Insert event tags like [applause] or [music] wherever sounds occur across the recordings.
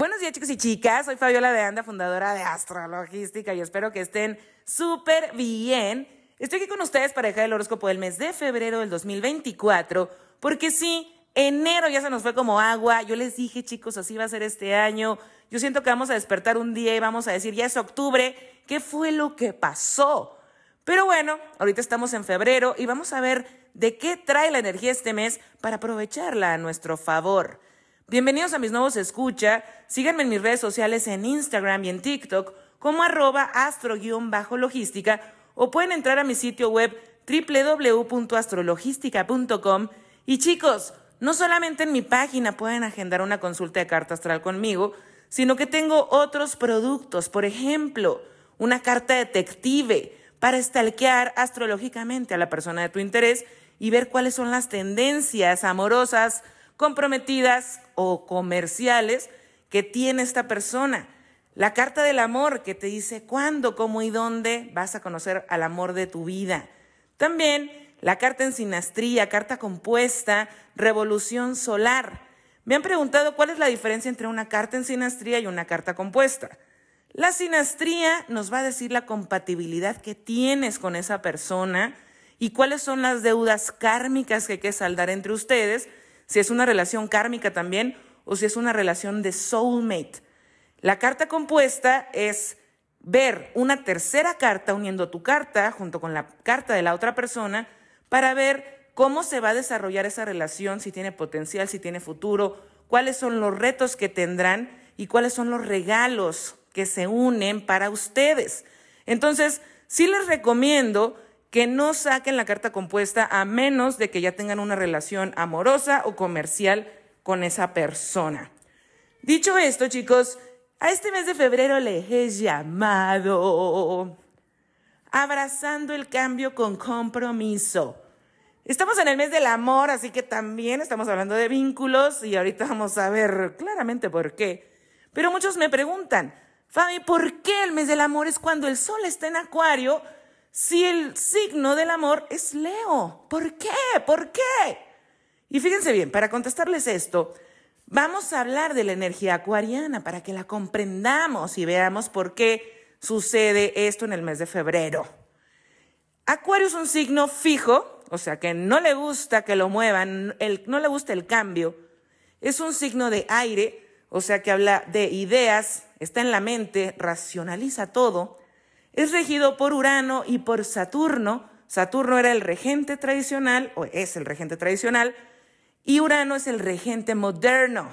Buenos días chicos y chicas, soy Fabiola de Anda, fundadora de Astrologística y espero que estén súper bien. Estoy aquí con ustedes para dejar el horóscopo del mes de febrero del 2024, porque sí, enero ya se nos fue como agua. Yo les dije chicos, así va a ser este año. Yo siento que vamos a despertar un día y vamos a decir, ya es octubre, ¿qué fue lo que pasó? Pero bueno, ahorita estamos en febrero y vamos a ver de qué trae la energía este mes para aprovecharla a nuestro favor. Bienvenidos a mis nuevos escucha. Síganme en mis redes sociales en Instagram y en TikTok como arroba astro-logística o pueden entrar a mi sitio web www.astrologística.com y chicos, no solamente en mi página pueden agendar una consulta de carta astral conmigo, sino que tengo otros productos, por ejemplo, una carta detective para estalquear astrológicamente a la persona de tu interés y ver cuáles son las tendencias amorosas, comprometidas o comerciales que tiene esta persona. La carta del amor que te dice cuándo, cómo y dónde vas a conocer al amor de tu vida. También la carta en sinastría, carta compuesta, revolución solar. Me han preguntado cuál es la diferencia entre una carta en sinastría y una carta compuesta. La sinastría nos va a decir la compatibilidad que tienes con esa persona y cuáles son las deudas kármicas que hay que saldar entre ustedes si es una relación kármica también o si es una relación de soulmate. La carta compuesta es ver una tercera carta uniendo tu carta junto con la carta de la otra persona para ver cómo se va a desarrollar esa relación, si tiene potencial, si tiene futuro, cuáles son los retos que tendrán y cuáles son los regalos que se unen para ustedes. Entonces, sí les recomiendo que no saquen la carta compuesta a menos de que ya tengan una relación amorosa o comercial con esa persona. Dicho esto, chicos, a este mes de febrero le he llamado abrazando el cambio con compromiso. Estamos en el mes del amor, así que también estamos hablando de vínculos y ahorita vamos a ver claramente por qué. Pero muchos me preguntan, Fabi, ¿por qué el mes del amor es cuando el sol está en acuario? Si el signo del amor es Leo? ¿Por qué? ¿Por qué? Y fíjense bien, para contestarles esto, vamos a hablar de la energía acuariana para que la comprendamos y veamos por qué sucede esto en el mes de febrero. Acuario es un signo fijo, o sea que no le gusta que lo muevan, no le gusta el cambio. Es un signo de aire, o sea que habla de ideas, está en la mente, racionaliza todo es regido por Urano y por Saturno. Saturno era el regente tradicional, o es el regente tradicional, y Urano es el regente moderno.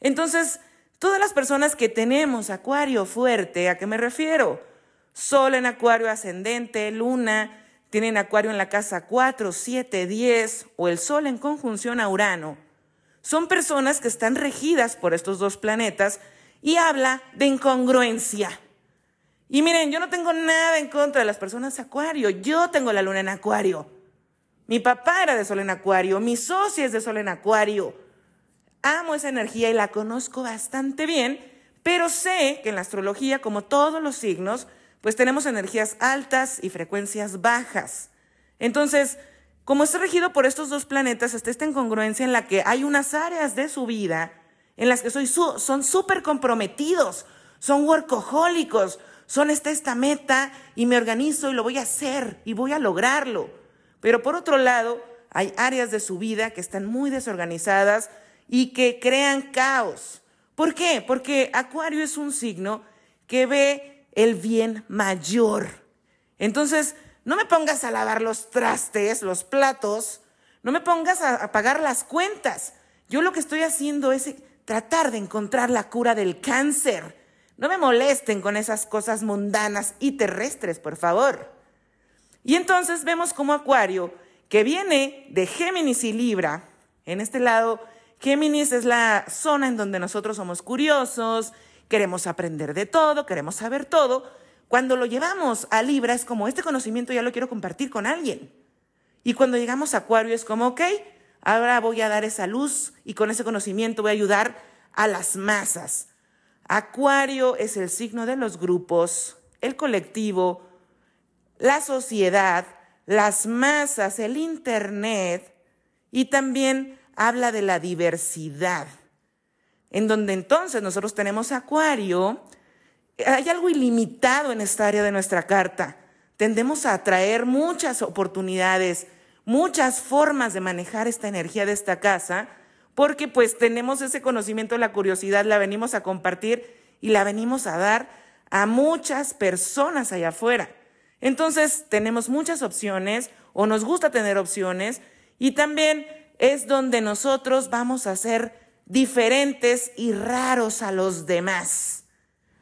Entonces, todas las personas que tenemos Acuario fuerte, ¿a qué me refiero? Sol en Acuario ascendente, Luna, tienen Acuario en la casa 4, 7, 10, o el Sol en conjunción a Urano. Son personas que están regidas por estos dos planetas y habla de incongruencia. Y miren, yo no tengo nada en contra de las personas acuario. Yo tengo la luna en acuario. Mi papá era de sol en acuario. Mi socia es de sol en acuario. Amo esa energía y la conozco bastante bien, pero sé que en la astrología, como todos los signos, pues tenemos energías altas y frecuencias bajas. Entonces, como está regido por estos dos planetas, está esta incongruencia en la que hay unas áreas de su vida en las que soy son súper comprometidos, son workahólicos, son esta, esta meta y me organizo y lo voy a hacer y voy a lograrlo. Pero por otro lado, hay áreas de su vida que están muy desorganizadas y que crean caos. ¿Por qué? Porque Acuario es un signo que ve el bien mayor. Entonces, no me pongas a lavar los trastes, los platos, no me pongas a, a pagar las cuentas. Yo lo que estoy haciendo es tratar de encontrar la cura del cáncer no me molesten con esas cosas mundanas y terrestres, por favor. Y entonces vemos como Acuario, que viene de Géminis y Libra, en este lado, Géminis es la zona en donde nosotros somos curiosos, queremos aprender de todo, queremos saber todo. Cuando lo llevamos a Libra es como, este conocimiento ya lo quiero compartir con alguien. Y cuando llegamos a Acuario es como, ok, ahora voy a dar esa luz y con ese conocimiento voy a ayudar a las masas. Acuario es el signo de los grupos, el colectivo, la sociedad, las masas, el Internet y también habla de la diversidad. en donde entonces nosotros tenemos Acuario, hay algo ilimitado en esta área de nuestra carta. Tendemos a atraer muchas oportunidades, muchas formas de manejar esta energía de esta casa, porque pues tenemos ese conocimiento, la curiosidad, la venimos a compartir y la venimos a dar a muchas personas allá afuera. Entonces tenemos muchas opciones o nos gusta tener opciones y también es donde nosotros vamos a ser diferentes y raros a los demás.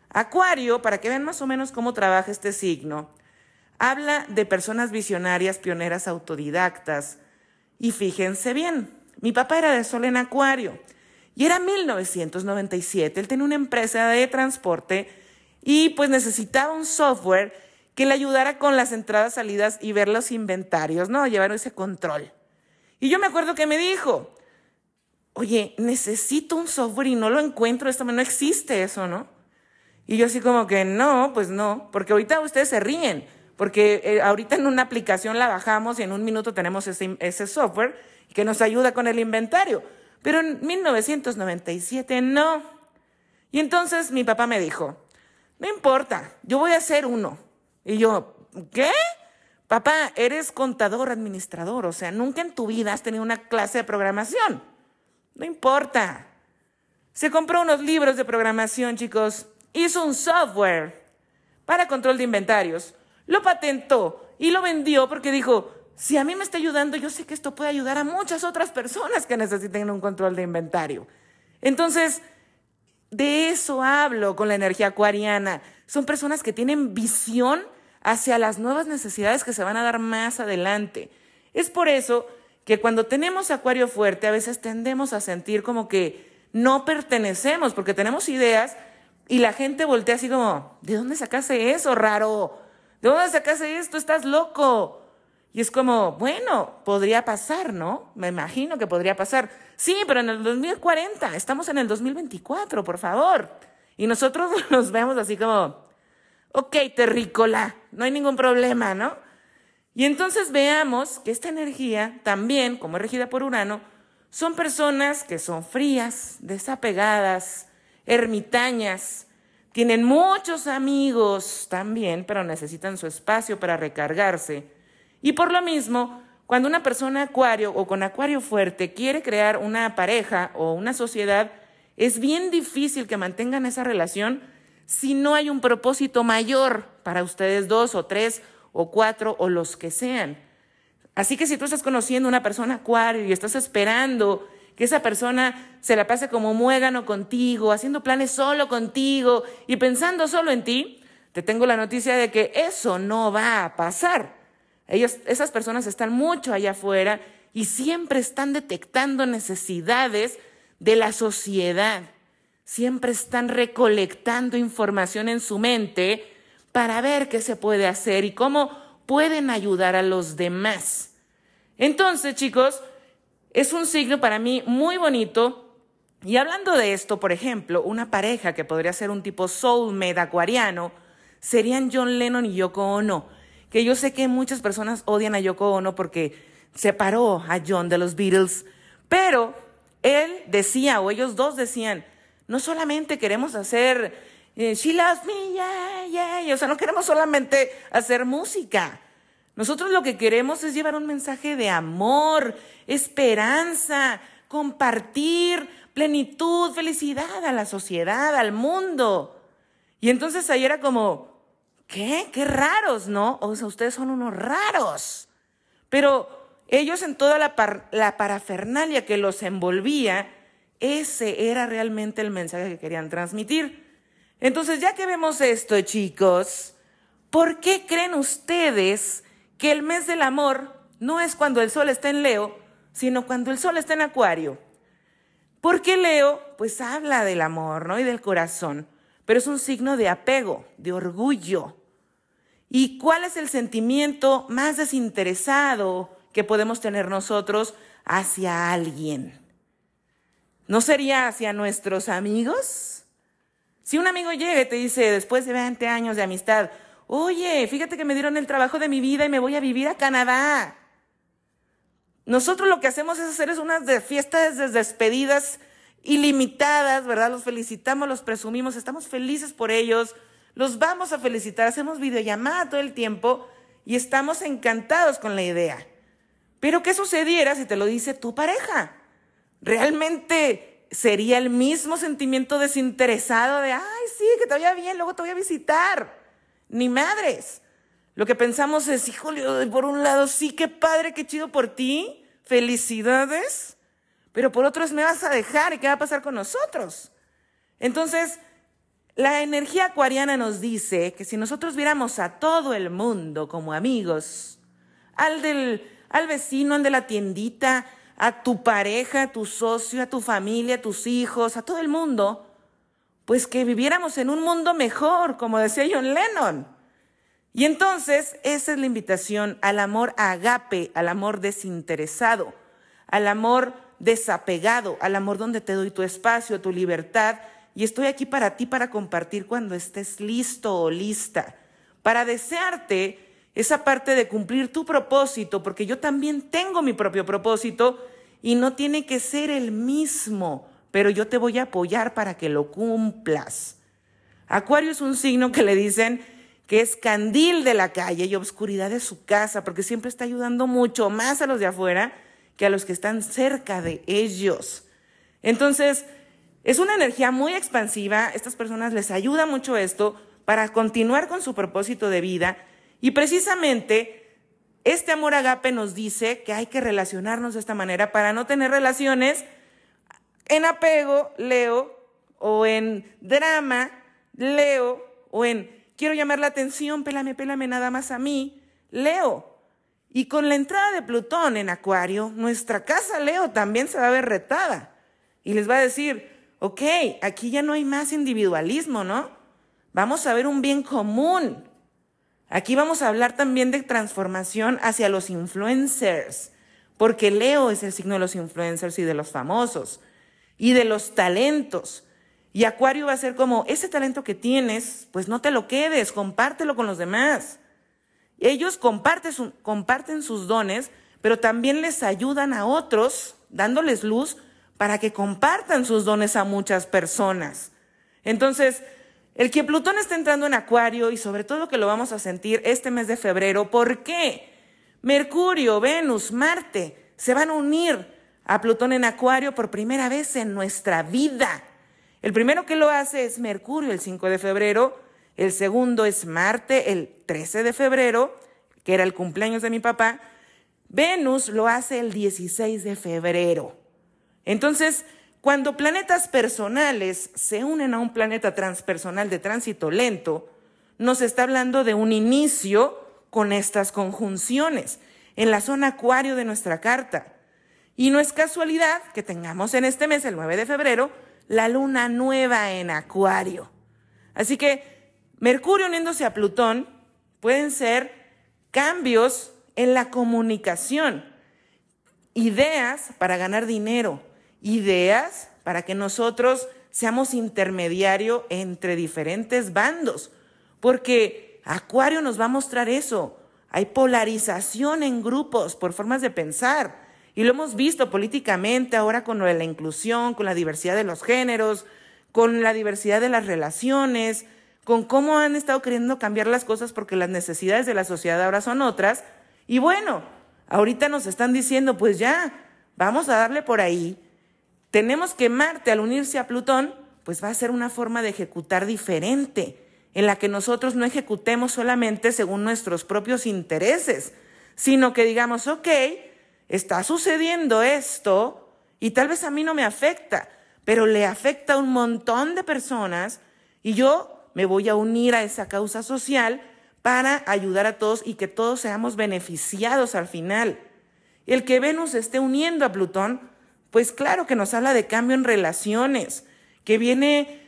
Acuario, para que vean más o menos cómo trabaja este signo, habla de personas visionarias, pioneras, autodidactas. Y fíjense bien, mi papá era de Sol en Acuario y era 1997. Él tenía una empresa de transporte y pues necesitaba un software que le ayudara con las entradas, salidas y ver los inventarios, ¿no? Llevar ese control. Y yo me acuerdo que me dijo, oye, necesito un software y no lo encuentro, esto no existe eso, ¿no? Y yo así como que no, pues no, porque ahorita ustedes se ríen, porque eh, ahorita en una aplicación la bajamos y en un minuto tenemos ese, ese software que nos ayuda con el inventario. Pero en 1997 no. Y entonces mi papá me dijo, no importa, yo voy a hacer uno. Y yo, ¿qué? Papá, eres contador, administrador, o sea, nunca en tu vida has tenido una clase de programación. No importa. Se compró unos libros de programación, chicos. Hizo un software para control de inventarios. Lo patentó y lo vendió porque dijo, si a mí me está ayudando, yo sé que esto puede ayudar a muchas otras personas que necesiten un control de inventario. Entonces, de eso hablo con la energía acuariana. Son personas que tienen visión hacia las nuevas necesidades que se van a dar más adelante. Es por eso que cuando tenemos acuario fuerte a veces tendemos a sentir como que no pertenecemos porque tenemos ideas y la gente voltea así como, ¿de dónde sacaste eso, raro? ¿De dónde sacaste esto? Estás loco. Y es como, bueno, podría pasar, ¿no? Me imagino que podría pasar. Sí, pero en el 2040, estamos en el 2024, por favor. Y nosotros [laughs] nos vemos así como, ok, terrícola, no hay ningún problema, ¿no? Y entonces veamos que esta energía también, como es regida por Urano, son personas que son frías, desapegadas, ermitañas, tienen muchos amigos también, pero necesitan su espacio para recargarse y por lo mismo, cuando una persona acuario o con acuario fuerte quiere crear una pareja o una sociedad, es bien difícil que mantengan esa relación si no hay un propósito mayor para ustedes dos o tres o cuatro o los que sean. Así que si tú estás conociendo a una persona acuario y estás esperando que esa persona se la pase como muégano contigo, haciendo planes solo contigo y pensando solo en ti, te tengo la noticia de que eso no va a pasar. Esas personas están mucho allá afuera y siempre están detectando necesidades de la sociedad. Siempre están recolectando información en su mente para ver qué se puede hacer y cómo pueden ayudar a los demás. Entonces, chicos, es un signo para mí muy bonito. Y hablando de esto, por ejemplo, una pareja que podría ser un tipo soulmate acuariano serían John Lennon y Yoko Ono que yo sé que muchas personas odian a Yoko Ono porque separó a John de los Beatles, pero él decía, o ellos dos decían, no solamente queremos hacer eh, She Loves Me, yeah, yeah, o sea, no queremos solamente hacer música. Nosotros lo que queremos es llevar un mensaje de amor, esperanza, compartir plenitud, felicidad a la sociedad, al mundo. Y entonces ahí era como, ¿qué? Qué raros, ¿no? O sea, ustedes son unos raros. Pero ellos en toda la, parafernalia que los envolvía, ese era realmente el mensaje que querían transmitir. Entonces, ya que vemos esto, chicos, ¿por qué creen ustedes que el mes del amor no es cuando el sol está en Leo, sino cuando el sol está en Acuario? Porque Leo, pues habla del amor, ¿no? Y del corazón pero es un signo de apego, de orgullo. ¿Y cuál es el sentimiento más desinteresado que podemos tener nosotros hacia alguien? ¿No sería hacia nuestros amigos? Si un amigo llega y te dice, después de 20 años de amistad, oye, fíjate que me dieron el trabajo de mi vida y me voy a vivir a Canadá. Nosotros lo que hacemos es hacer unas fiestas de despedidas ilimitadas, ¿verdad? Los felicitamos, los presumimos, estamos felices por ellos, los vamos a felicitar, hacemos videollamada todo el tiempo y estamos encantados con la idea. Pero ¿qué sucediera si te lo dice tu pareja? ¿Realmente sería el mismo sentimiento desinteresado de, ay, sí, que te vaya bien, luego te voy a visitar? Ni madres. Lo que pensamos es, híjole, por un lado, sí, qué padre, qué chido por ti, felicidades, pero por otro es, me vas a dejar y qué va a pasar con nosotros. Entonces, la energía acuariana nos dice que si nosotros viéramos a todo el mundo como amigos, al del al vecino, al de la tiendita, a tu pareja, a tu socio, a tu familia, a tus hijos, a todo el mundo, pues que viviéramos en un mundo mejor, como decía John Lennon. Y entonces esa es la invitación al amor agape, al amor desinteresado, al amor desapegado, al amor donde te doy tu espacio, tu libertad, y estoy aquí para ti para compartir cuando estés listo o lista, para desearte esa parte de cumplir tu propósito, porque yo también tengo mi propio propósito y no tiene que ser el mismo, pero yo te voy a apoyar para que lo cumplas. Acuario es un signo que le dicen que es candil de la calle y obscuridad de su casa, porque siempre está ayudando mucho más a los de afuera que a los que están cerca de ellos. Entonces, es una energía muy expansiva, estas personas les ayuda mucho esto para continuar con su propósito de vida y precisamente este amor agape nos dice que hay que relacionarnos de esta manera para no tener relaciones en apego, Leo, o en drama, Leo, o en quiero llamar la atención, pélame, pélame nada más a mí, Leo. Y con la entrada de Plutón en Acuario, nuestra casa Leo también se va a ver retada. Y les va a decir, ok, aquí ya no hay más individualismo, ¿no? Vamos a ver un bien común. Aquí vamos a hablar también de transformación hacia los influencers, porque Leo es el signo de los influencers y de los famosos y de los talentos. Y Acuario va a ser como, ese talento que tienes, pues no te lo quedes, compártelo con los demás. Ellos comparten, sus dones, pero también les ayudan a otros, dándoles luz para que compartan sus dones a muchas personas. Entonces, el que Plutón está entrando en Acuario y sobre todo que lo vamos a sentir este mes de febrero, ¿por qué? Mercurio, Venus, Marte se van a unir a Plutón en Acuario por primera vez en nuestra vida. El primero que lo hace es Mercurio el 5 de febrero, el segundo es Marte el 13 de febrero, que era el cumpleaños de mi papá, Venus lo hace el 16 de febrero. Entonces, cuando planetas personales se unen a un planeta transpersonal de tránsito lento, nos está hablando de un inicio con estas conjunciones en la zona acuario de nuestra carta. Y no es casualidad que tengamos en este mes, el 9 de febrero, la luna nueva en acuario. Así que Mercurio uniéndose a Plutón pueden ser cambios en la comunicación, ideas para ganar dinero, ideas para que nosotros seamos intermediario entre diferentes bandos, porque Acuario nos va a mostrar eso. Hay polarización en grupos por formas de pensar. Y lo hemos visto políticamente ahora con la inclusión, con la diversidad de los géneros, con la diversidad de las relaciones, con cómo han estado queriendo cambiar las cosas porque las necesidades de la sociedad ahora son otras. Y bueno, ahorita nos están diciendo, pues ya, vamos a darle por ahí tenemos que Marte, al unirse a Plutón, pues va a ser una forma de ejecutar diferente, en la que nosotros no ejecutemos solamente según nuestros propios intereses, sino que digamos, ok, está sucediendo esto y tal vez a mí no me afecta, pero le afecta a un montón de personas y yo me voy a unir a esa causa social para ayudar a todos y que todos seamos beneficiados al final. El que Venus esté uniendo a Plutón pues claro que nos habla de cambio en relaciones, que viene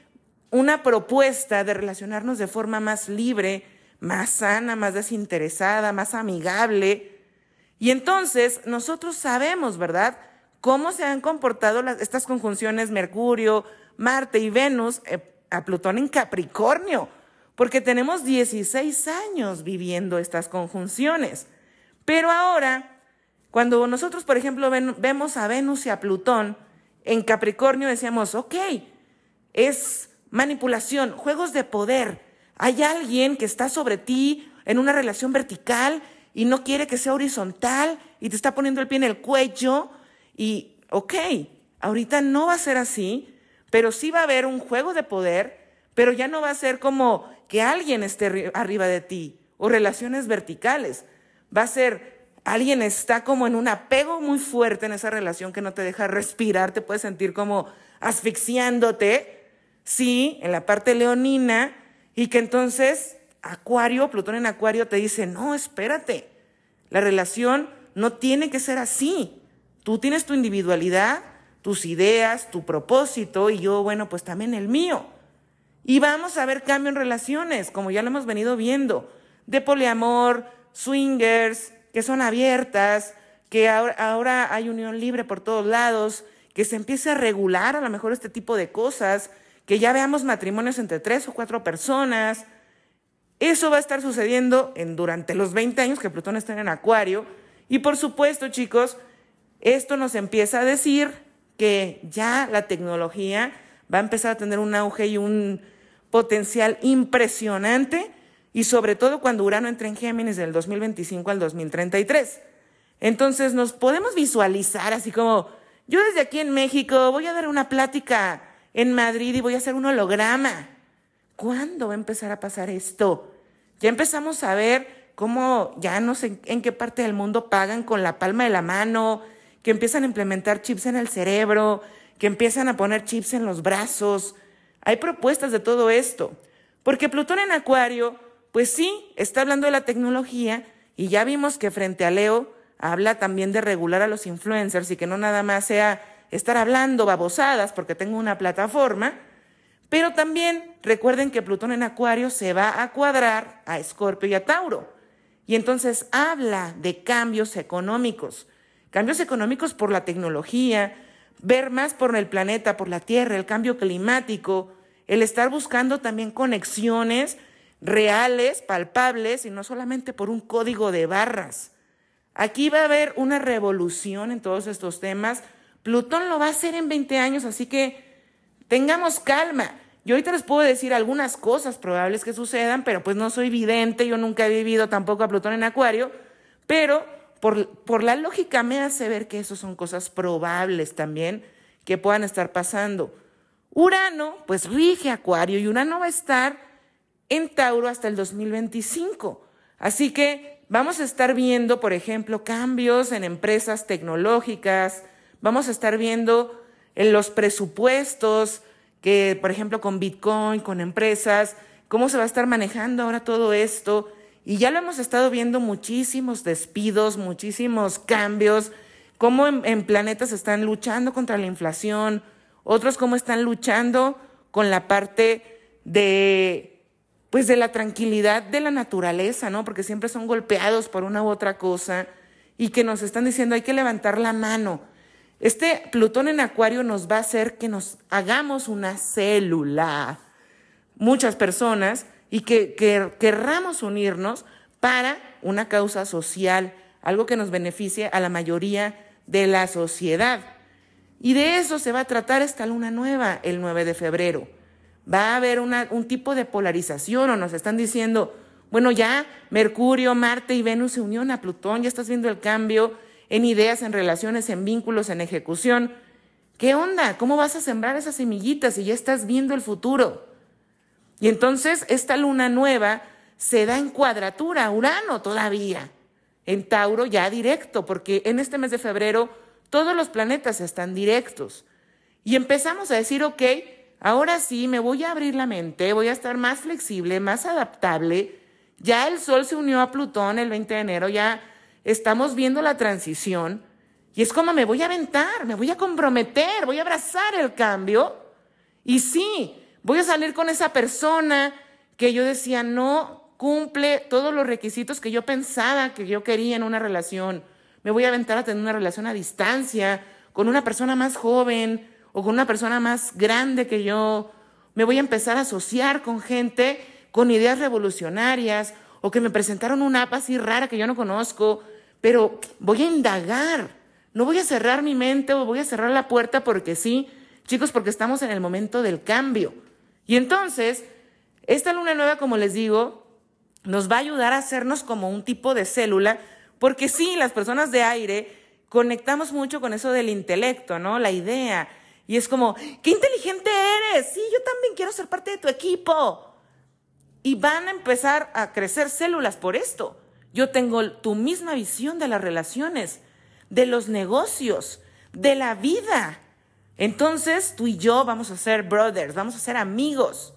una propuesta de relacionarnos de forma más libre, más sana, más desinteresada, más amigable. Y entonces nosotros sabemos, ¿verdad?, cómo se han comportado estas conjunciones Mercurio, Marte y Venus eh, a Plutón en Capricornio, porque tenemos 16 años viviendo estas conjunciones. Pero ahora cuando nosotros, por ejemplo, vemos a Venus y a Plutón en Capricornio decíamos, ok, es manipulación, juegos de poder. Hay alguien que está sobre ti en una relación vertical y no quiere que sea horizontal y te está poniendo el pie en el cuello y, ok, ahorita no va a ser así, pero sí va a haber un juego de poder, pero ya no va a ser como que alguien esté arriba de ti o relaciones verticales. Va a ser alguien está como en un apego muy fuerte en esa relación que no te deja respirar, te puedes sentir como asfixiándote, sí, en la parte leonina, y que entonces Acuario, Plutón en Acuario te dice, no, espérate, la relación no tiene que ser así. Tú tienes tu individualidad, tus ideas, tu propósito, y yo, bueno, pues también el mío. Y vamos a ver cambio en relaciones, como ya lo hemos venido viendo, de poliamor, swingers, que son abiertas, que ahora, ahora hay unión libre por todos lados, que se empiece a regular a lo mejor este tipo de cosas, que ya veamos matrimonios entre tres o cuatro personas. Eso va a estar sucediendo en, durante los 20 años que Plutón está en Acuario. Y por supuesto, chicos, esto nos empieza a decir que ya la tecnología va a empezar a tener un auge y un potencial impresionante y sobre todo cuando Urano entre en Géminis del 2025 al 2033. Entonces nos podemos visualizar así como, yo desde aquí en México voy a dar una plática en Madrid y voy a hacer un holograma. ¿Cuándo va a empezar a pasar esto? Ya empezamos a ver cómo ya no sé en qué parte del mundo pagan con la palma de la mano, que empiezan a implementar chips en el cerebro, que empiezan a poner chips en los brazos. Hay propuestas de todo esto. Porque Plutón en Acuario, pues sí, está hablando de la tecnología y ya vimos que frente a Leo habla también de regular a los influencers y que no nada más sea estar hablando babosadas porque tengo una plataforma, pero también recuerden que Plutón en Acuario se va a cuadrar a Escorpio y a Tauro. Y entonces habla de cambios económicos, cambios económicos por la tecnología, ver más por el planeta, por la Tierra, el cambio climático, el estar buscando también conexiones reales, palpables, y no solamente por un código de barras. Aquí va a haber una revolución en todos estos temas. Plutón lo va a hacer en 20 años, así que tengamos calma. Yo ahorita les puedo decir algunas cosas probables que sucedan, pero pues no soy vidente, yo nunca he vivido tampoco a Plutón en Acuario, pero por, la lógica me hace ver que eso son cosas probables también que puedan estar pasando. Urano, pues rige Acuario y Urano va a estar en Tauro hasta el 2025. Así que vamos a estar viendo, por ejemplo, cambios en empresas tecnológicas, vamos a estar viendo en los presupuestos, que por ejemplo con Bitcoin, con empresas, cómo se va a estar manejando ahora todo esto. Y ya lo hemos estado viendo muchísimos despidos, muchísimos cambios, cómo en, en planetas están luchando contra la inflación, otros cómo están luchando con la parte de pues de la tranquilidad de la naturaleza, ¿no? Porque siempre son golpeados por una u otra cosa y que nos están diciendo hay que levantar la mano. Este Plutón en Acuario nos va a hacer que nos hagamos una célula, muchas personas, y que, que querramos unirnos para una causa social, algo que nos beneficie a la mayoría de la sociedad. Y de eso se va a tratar esta luna nueva el 9 de febrero va a haber un tipo de polarización o nos están diciendo, bueno, ya Mercurio, Marte y Venus se unieron a Plutón, ya estás viendo el cambio en ideas, en relaciones, en vínculos, en ejecución. ¿Qué onda? ¿Cómo vas a sembrar esas semillitas si ya estás viendo el futuro? Y entonces esta luna nueva se da en cuadratura, Urano todavía, en Tauro ya directo, porque en este mes de febrero todos los planetas están directos. Y empezamos a decir, ok, Ahora sí, me voy a abrir la mente, voy a estar más flexible, más adaptable. Ya el Sol se unió a Plutón el 20 de enero, ya estamos viendo la transición. Y es como me voy a aventar, me voy a comprometer, voy a abrazar el cambio. Y sí, voy a salir con esa persona que yo decía no cumple todos los requisitos que yo pensaba que yo quería en una relación. Me voy a aventar a tener una relación a distancia con una persona más joven, o con una persona más grande que yo, me voy a empezar a asociar con gente con ideas revolucionarias o que me presentaron una app así rara que yo no conozco, pero voy a indagar, no voy a cerrar mi mente o voy a cerrar la puerta porque sí, chicos, porque estamos en el momento del cambio. Y entonces, esta luna nueva, como les digo, nos va a ayudar a hacernos como un tipo de célula, porque sí, las personas de aire conectamos mucho con eso del intelecto, ¿no? La idea. Y es como, qué inteligente eres, sí, yo también quiero ser parte de tu equipo. Y van a empezar a crecer células por esto. Yo tengo tu misma visión de las relaciones, de los negocios, de la vida. Entonces tú y yo vamos a ser brothers, vamos a ser amigos.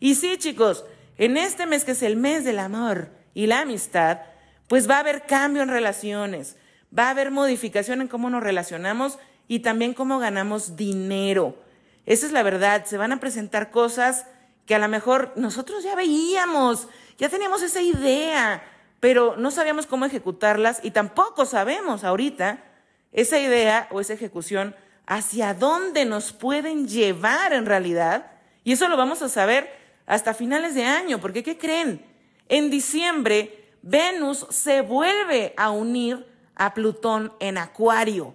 Y sí, chicos, en este mes que es el mes del amor y la amistad, pues va a haber cambio en relaciones, va a haber modificación en cómo nos relacionamos y también cómo ganamos dinero. Esa es la verdad, se van a presentar cosas que a lo mejor nosotros ya veíamos, ya teníamos esa idea, pero no sabíamos cómo ejecutarlas y tampoco sabemos ahorita esa idea o esa ejecución hacia dónde nos pueden llevar en realidad. Y eso lo vamos a saber hasta finales de año, porque ¿qué creen? En diciembre, Venus se vuelve a unir a Plutón en Acuario.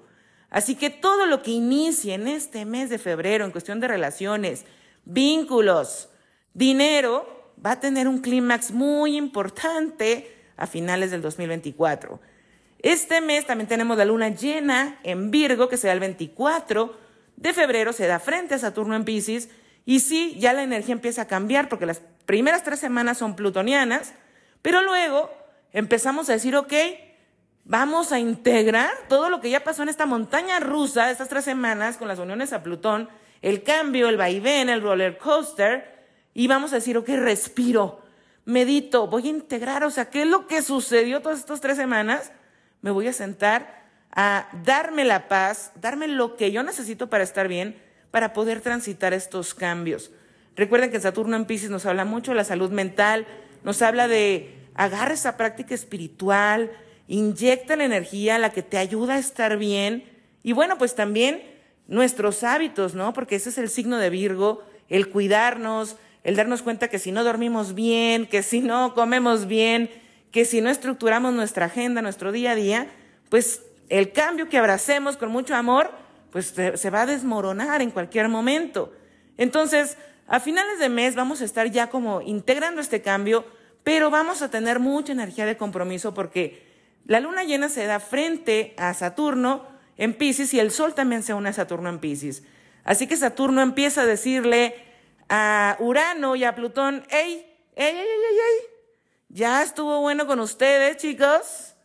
Así que todo lo que inicie en este mes de febrero en cuestión de relaciones, vínculos, dinero, va a tener un clímax muy importante a finales del 2024. Este mes también tenemos la luna llena en Virgo, que será el 24 de febrero, se da frente a Saturno en Pisces. Y sí, ya la energía empieza a cambiar porque las primeras tres semanas son plutonianas, pero luego empezamos a decir, ok, vamos a integrar todo lo que ya pasó en esta montaña rusa estas tres semanas con las uniones a Plutón, el cambio, el vaivén, el roller coaster, y vamos a decir, ok, respiro medito, voy a integrar, o sea, ¿qué es lo que sucedió todas estas tres semanas? Me voy a sentar a darme la paz, darme lo que yo necesito para estar bien, para poder transitar estos cambios. Recuerden que Saturno en Pisces nos habla mucho de la salud mental, nos habla de agarra esa práctica espiritual, inyecta la energía, la que te ayuda a estar bien. Y bueno, pues también nuestros hábitos, ¿no? Porque ese es el signo de Virgo, el cuidarnos, el darnos cuenta que si no dormimos bien, que si no comemos bien, que si no estructuramos nuestra agenda, nuestro día a día, pues el cambio que abracemos con mucho amor, pues se va a desmoronar en cualquier momento. Entonces, a finales de mes vamos a estar ya como integrando este cambio, pero vamos a tener mucha energía de compromiso porque la luna llena se da frente a Saturno en Pisces y el Sol también se une a Saturno en Pisces. Así que Saturno empieza a decirle a Urano y a Plutón, ¡ey, ey, ey, ey, ey! Ya estuvo bueno con ustedes, chicos.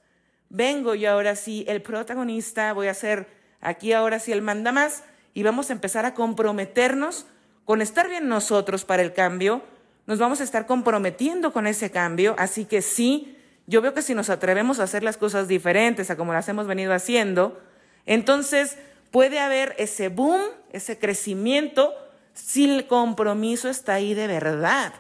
Vengo yo ahora sí, el protagonista, voy a ser aquí ahora sí el manda más y vamos a empezar a comprometernos con estar bien nosotros para el cambio. Nos vamos a estar comprometiendo con ese cambio, así que sí, yo veo que si nos atrevemos a hacer las cosas diferentes a como las hemos venido haciendo, entonces puede haber ese boom, ese crecimiento si el compromiso está ahí de verdad,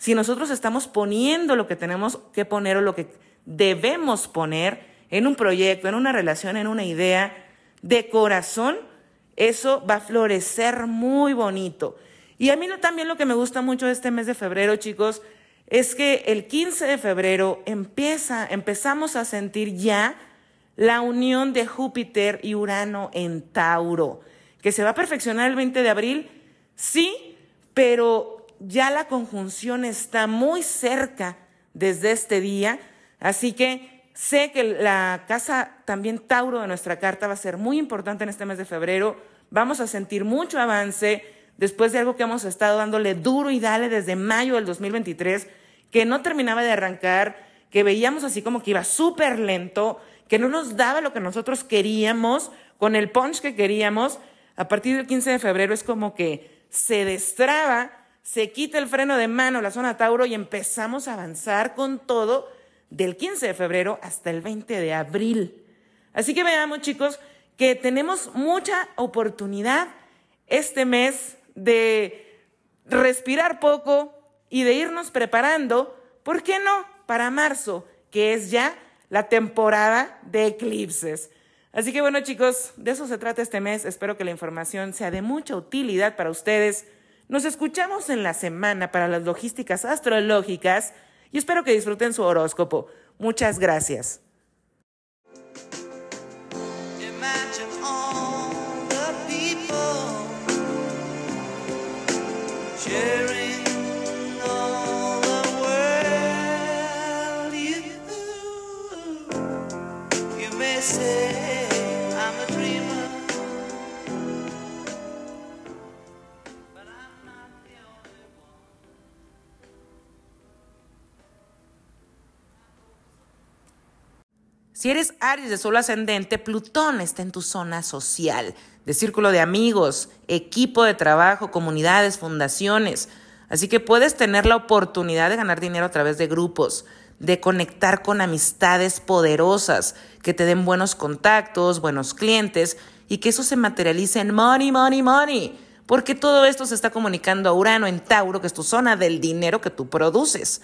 si nosotros estamos poniendo lo que tenemos que poner o lo que debemos poner en un proyecto, en una relación, en una idea de corazón, eso va a florecer muy bonito. Y a mí también lo que me gusta mucho este mes de febrero, chicos, es que el 15 de febrero empieza, empezamos a sentir ya la unión de Júpiter y Urano en Tauro, que se va a perfeccionar el 20 de abril Sí, pero ya la conjunción está muy cerca desde este día, así que sé que la casa también Tauro de nuestra carta va a ser muy importante en este mes de febrero. Vamos a sentir mucho avance después de algo que hemos estado dándole duro y dale desde mayo del 2023, que no terminaba de arrancar, que veíamos así como que iba súper lento, que no nos daba lo que nosotros queríamos, con el punch que queríamos. A partir del 15 de febrero es como que se destraba, se quita el freno de mano, la zona Tauro, y empezamos a avanzar con todo del 15 de febrero hasta el 20 de abril. Así que veamos, chicos, que tenemos mucha oportunidad este mes de respirar poco y de irnos preparando, ¿por qué no? Para marzo, que es ya la temporada de eclipses. Así que bueno chicos, de eso se trata este mes. Espero que la información sea de mucha utilidad para ustedes. Nos escuchamos en la semana para las logísticas astrológicas y espero que disfruten su horóscopo. Muchas gracias. Si eres Aries de Sol ascendente, Plutón está en tu zona social, de círculo de amigos, equipo de trabajo, comunidades, fundaciones. Así que puedes tener la oportunidad de ganar dinero a través de grupos, de conectar con amistades poderosas, que te den buenos contactos, buenos clientes y que eso se materialice en money, money, money. Porque todo esto se está comunicando a Urano en Tauro, que es tu zona del dinero que tú produces.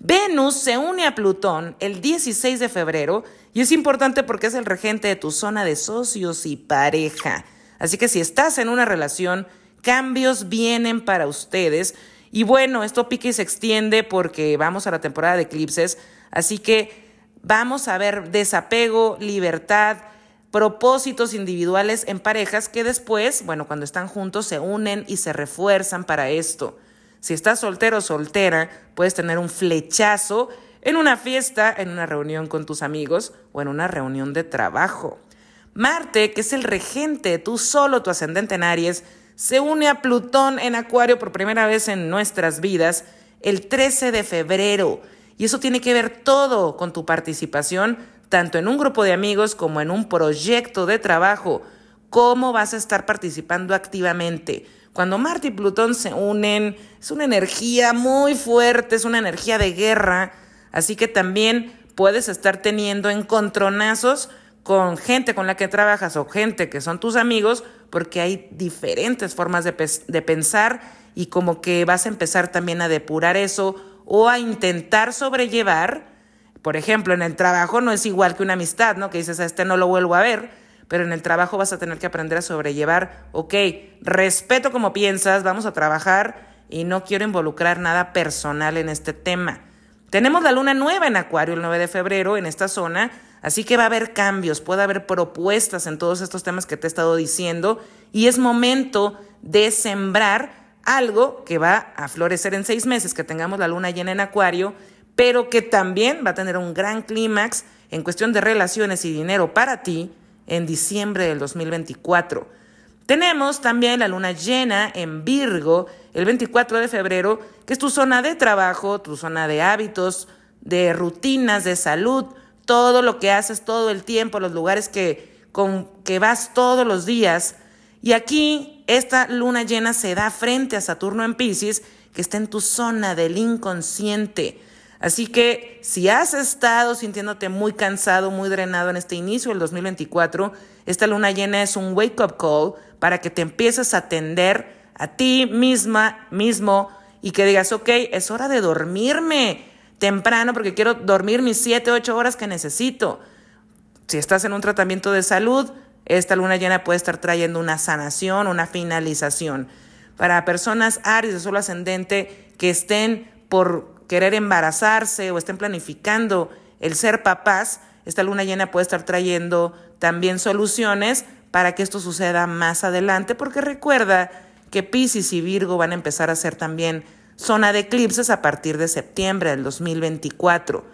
Venus se une a Plutón el 16 de febrero y es importante porque es el regente de tu zona de socios y pareja. Así que si estás en una relación, cambios vienen para ustedes. Y bueno, esto pique y se extiende porque vamos a la temporada de eclipses. Así que vamos a ver desapego, libertad, propósitos individuales en parejas que después, bueno, cuando están juntos se unen y se refuerzan para esto. Si estás soltero o soltera, puedes tener un flechazo en una fiesta, en una reunión con tus amigos o en una reunión de trabajo. Marte, que es el regente, tú solo, tu ascendente en Aries, se une a Plutón en Acuario por primera vez en nuestras vidas el 13 de febrero. Y eso tiene que ver todo con tu participación, tanto en un grupo de amigos como en un proyecto de trabajo. ¿Cómo vas a estar participando activamente? Cuando Marte y Plutón se unen, es una energía muy fuerte, es una energía de guerra, así que también puedes estar teniendo encontronazos con gente con la que trabajas o gente que son tus amigos, porque hay diferentes formas de, de pensar y como que vas a empezar también a depurar eso o a intentar sobrellevar. Por ejemplo, en el trabajo no es igual que una amistad, ¿no? Que dices, a este no lo vuelvo a ver pero en el trabajo vas a tener que aprender a sobrellevar, ok, respeto como piensas, vamos a trabajar y no quiero involucrar nada personal en este tema. Tenemos la luna nueva en Acuario el 9 de febrero en esta zona, así que va a haber cambios, puede haber propuestas en todos estos temas que te he estado diciendo y es momento de sembrar algo que va a florecer en seis meses, que tengamos la luna llena en Acuario, pero que también va a tener un gran clímax en cuestión de relaciones y dinero para ti en diciembre del 2024. Tenemos también la luna llena en Virgo el 24 de febrero, que es tu zona de trabajo, tu zona de hábitos, de rutinas, de salud, todo lo que haces todo el tiempo, los lugares que, con, que vas todos los días. Y aquí esta luna llena se da frente a Saturno en Pisces, que está en tu zona del inconsciente. Así que si has estado sintiéndote muy cansado, muy drenado en este inicio del 2024, esta luna llena es un wake-up call para que te empieces a atender a ti misma, mismo, y que digas, ok, es hora de dormirme temprano porque quiero dormir mis 7, 8 horas que necesito. Si estás en un tratamiento de salud, esta luna llena puede estar trayendo una sanación, una finalización. Para personas Aries de solo ascendente que estén por querer embarazarse o estén planificando el ser papás, esta luna llena puede estar trayendo también soluciones para que esto suceda más adelante, porque recuerda que Pisces y Virgo van a empezar a ser también zona de eclipses a partir de septiembre del 2024.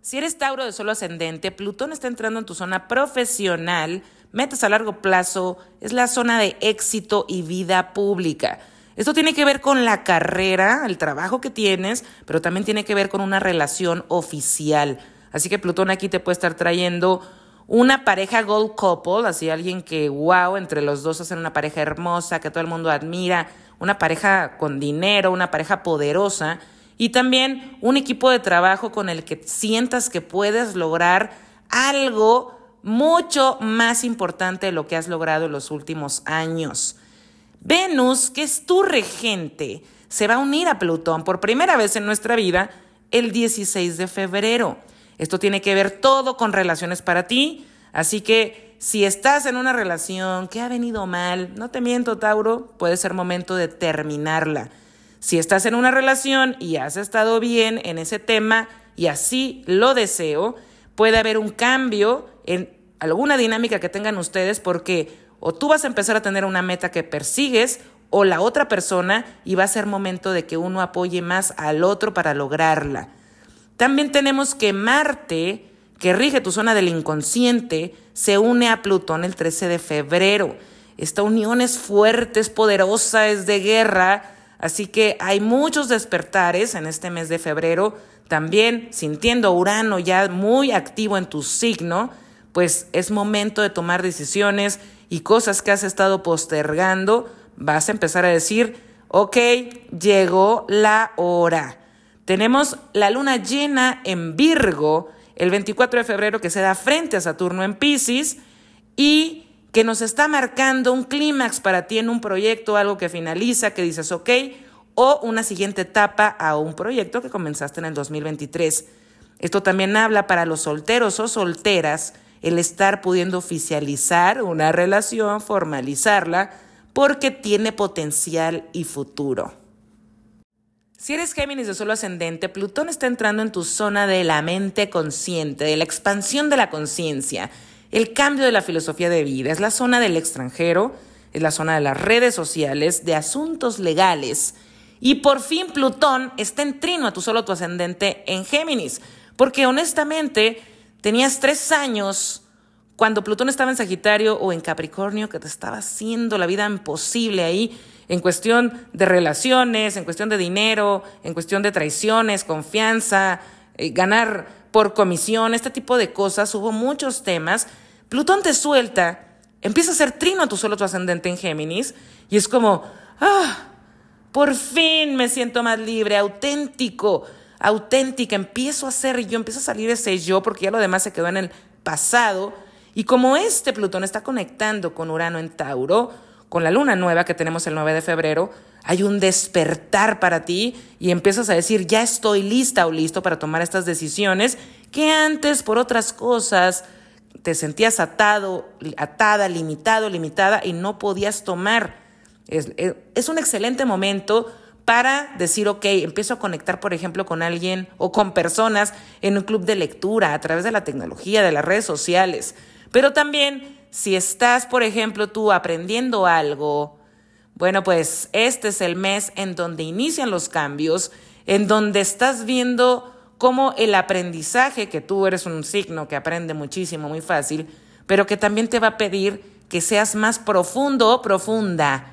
Si eres Tauro de solo ascendente, Plutón está entrando en tu zona profesional, metas a largo plazo, es la zona de éxito y vida pública. Esto tiene que ver con la carrera, el trabajo que tienes, pero también tiene que ver con una relación oficial. Así que Plutón aquí te puede estar trayendo una pareja gold couple, así alguien que, wow, entre los dos hacen una pareja hermosa, que todo el mundo admira, una pareja con dinero, una pareja poderosa, y también un equipo de trabajo con el que sientas que puedes lograr algo mucho más importante de lo que has logrado en los últimos años. Venus, que es tu regente, se va a unir a Plutón por primera vez en nuestra vida el 16 de febrero. Esto tiene que ver todo con relaciones para ti, así que si estás en una relación que ha venido mal, no te miento, Tauro, puede ser momento de terminarla. Si estás en una relación y has estado bien en ese tema y así lo deseo, puede haber un cambio en alguna dinámica que tengan ustedes porque o tú vas a empezar a tener una meta que persigues o la otra persona y va a ser momento de que uno apoye más al otro para lograrla. También tenemos que Marte, que rige tu zona del inconsciente, se une a Plutón el 13 de febrero. Esta unión es fuerte, es poderosa, es de guerra, así que hay muchos despertares en este mes de febrero. También sintiendo Urano ya muy activo en tu signo, pues es momento de tomar decisiones y cosas que has estado postergando. Vas a empezar a decir, ok, llegó la hora. Tenemos la luna llena en Virgo el 24 de febrero que se da frente a Saturno en Pisces y que nos está marcando un clímax para ti en un proyecto, algo que finaliza, que dices ok, o una siguiente etapa a un proyecto que comenzaste en el 2023. Esto también habla para los solteros o solteras el estar pudiendo oficializar una relación, formalizarla, porque tiene potencial y futuro. Si eres Géminis de solo ascendente, Plutón está entrando en tu zona de la mente consciente, de la expansión de la conciencia, el cambio de la filosofía de vida. Es la zona del extranjero, es la zona de las redes sociales, de asuntos legales. Y por fin Plutón está en trino a tu solo tu ascendente en Géminis. Porque honestamente tenías tres años cuando Plutón estaba en Sagitario o en Capricornio que te estaba haciendo la vida imposible ahí en cuestión de relaciones, en cuestión de dinero, en cuestión de traiciones, confianza, eh, ganar por comisión, este tipo de cosas, hubo muchos temas. Plutón te suelta, empieza a ser trino tu solo tu ascendente en Géminis y es como, ah, por fin me siento más libre, auténtico, auténtica, empiezo a ser yo, empiezo a salir ese yo porque ya lo demás se quedó en el pasado. Y como este Plutón está conectando con Urano en Tauro, con la luna nueva que tenemos el 9 de febrero, hay un despertar para ti y empiezas a decir, ya estoy lista o listo para tomar estas decisiones que antes por otras cosas te sentías atado, atada, limitado, limitada y no podías tomar. Es, es un excelente momento para decir, ok, empiezo a conectar, por ejemplo, con alguien o con personas en un club de lectura a través de la tecnología, de las redes sociales. Pero también si estás, por ejemplo, tú aprendiendo algo, bueno, pues este es el mes en donde inician los cambios, en donde estás viendo cómo el aprendizaje, que tú eres un signo que aprende muchísimo, muy fácil, pero que también te va a pedir que seas más profundo o profunda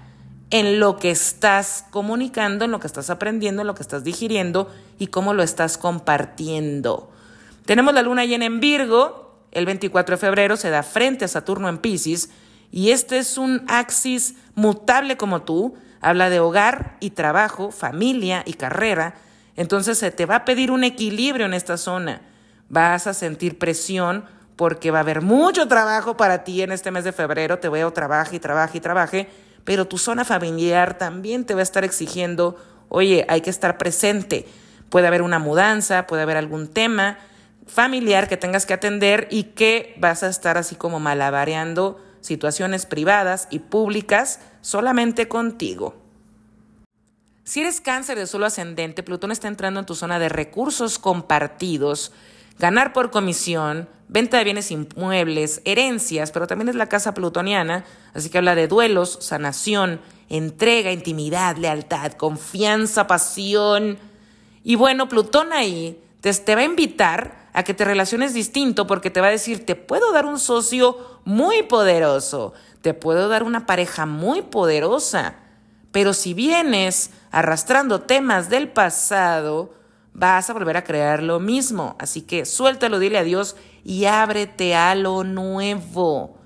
en lo que estás comunicando, en lo que estás aprendiendo, en lo que estás digiriendo y cómo lo estás compartiendo. Tenemos la luna llena en Virgo, el 24 de febrero se da frente a Saturno en Pisces y este es un axis mutable como tú, habla de hogar y trabajo, familia y carrera, entonces se te va a pedir un equilibrio en esta zona. Vas a sentir presión porque va a haber mucho trabajo para ti en este mes de febrero, te veo trabaje y trabaje y trabaje, pero tu zona familiar también te va a estar exigiendo, oye, hay que estar presente. Puede haber una mudanza, puede haber algún tema, familiar que tengas que atender y que vas a estar así como malabareando situaciones privadas y públicas solamente contigo. Si eres cáncer de solo ascendente, Plutón está entrando en tu zona de recursos compartidos, ganar por comisión, venta de bienes inmuebles, herencias, pero también es la casa plutoniana, así que habla de duelos, sanación, entrega, intimidad, lealtad, confianza, pasión. Y bueno, Plutón ahí te, te va a invitar a que te relaciones distinto porque te va a decir, te puedo dar un socio muy poderoso, te puedo dar una pareja muy poderosa, pero si vienes arrastrando temas del pasado, vas a volver a crear lo mismo. Así que suéltalo, dile a Dios y ábrete a lo nuevo.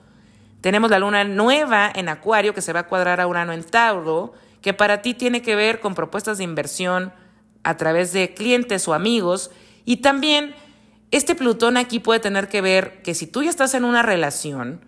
Tenemos la luna nueva en Acuario que se va a cuadrar a Urano en Tauro, que para ti tiene que ver con propuestas de inversión a través de clientes o amigos y también este Plutón aquí puede tener que ver que si tú ya estás en una relación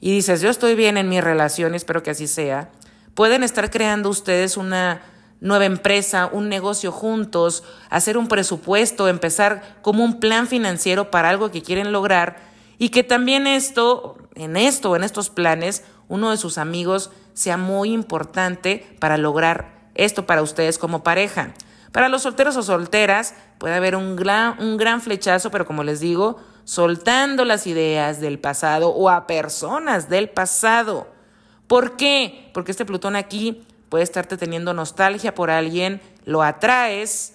y dices, yo estoy bien en mi relación, espero que así sea, pueden estar creando ustedes una nueva empresa, un negocio juntos, hacer un presupuesto, empezar como un plan financiero para algo que quieren lograr y que también esto, en esto, en estos planes, uno de sus amigos sea muy importante para lograr esto para ustedes como pareja. Para los solteros o solteras puede haber un gran, un gran flechazo, pero como les digo, soltando las ideas del pasado o a personas del pasado. ¿Por qué? Porque este Plutón aquí puede estarte teniendo nostalgia por alguien, lo atraes,